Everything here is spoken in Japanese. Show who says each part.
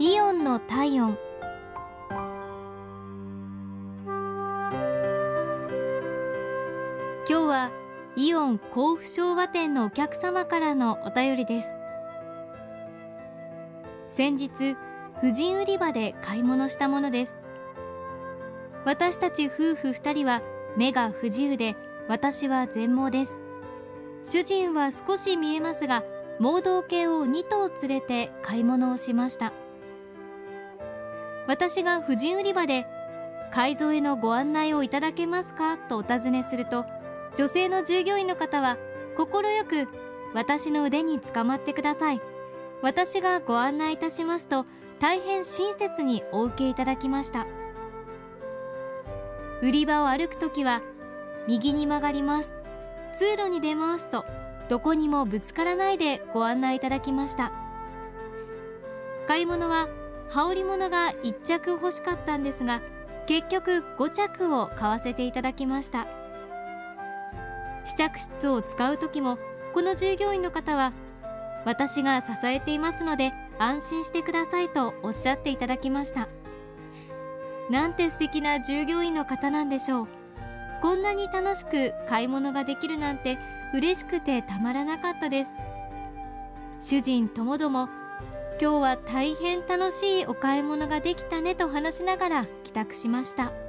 Speaker 1: イオンの体温。今日はイオン甲府昭和店のお客様からのお便りです。先日婦人売り場で買い物したものです。私たち夫婦2人は目が不自由で私は全盲です。主人は少し見えますが盲導犬を2頭連れて買い物をしました。私が婦人売り場で改造へのご案内をいただけますか？とお尋ねすると女性の従業員の方は快く私の腕につかまってください。私がご案内いたしますと大変親切にお受けいただきました。売り場を歩くときは右に曲がります。通路に出ますとどこにもぶつからないでご案内いただきました。買い物は羽織物が1着欲しかったんですが結局5着を買わせていただきました。試着室を使う時もこの従業員の方は私が支えていますので安心してくださいとおっしゃっていただきました。なんて素敵な従業員の方なんでしょう。こんなに楽しく買い物ができるなんて嬉しくてたまらなかったです。主人ともども今日は大変楽しいお買い物ができたねと話しながら帰宅しました。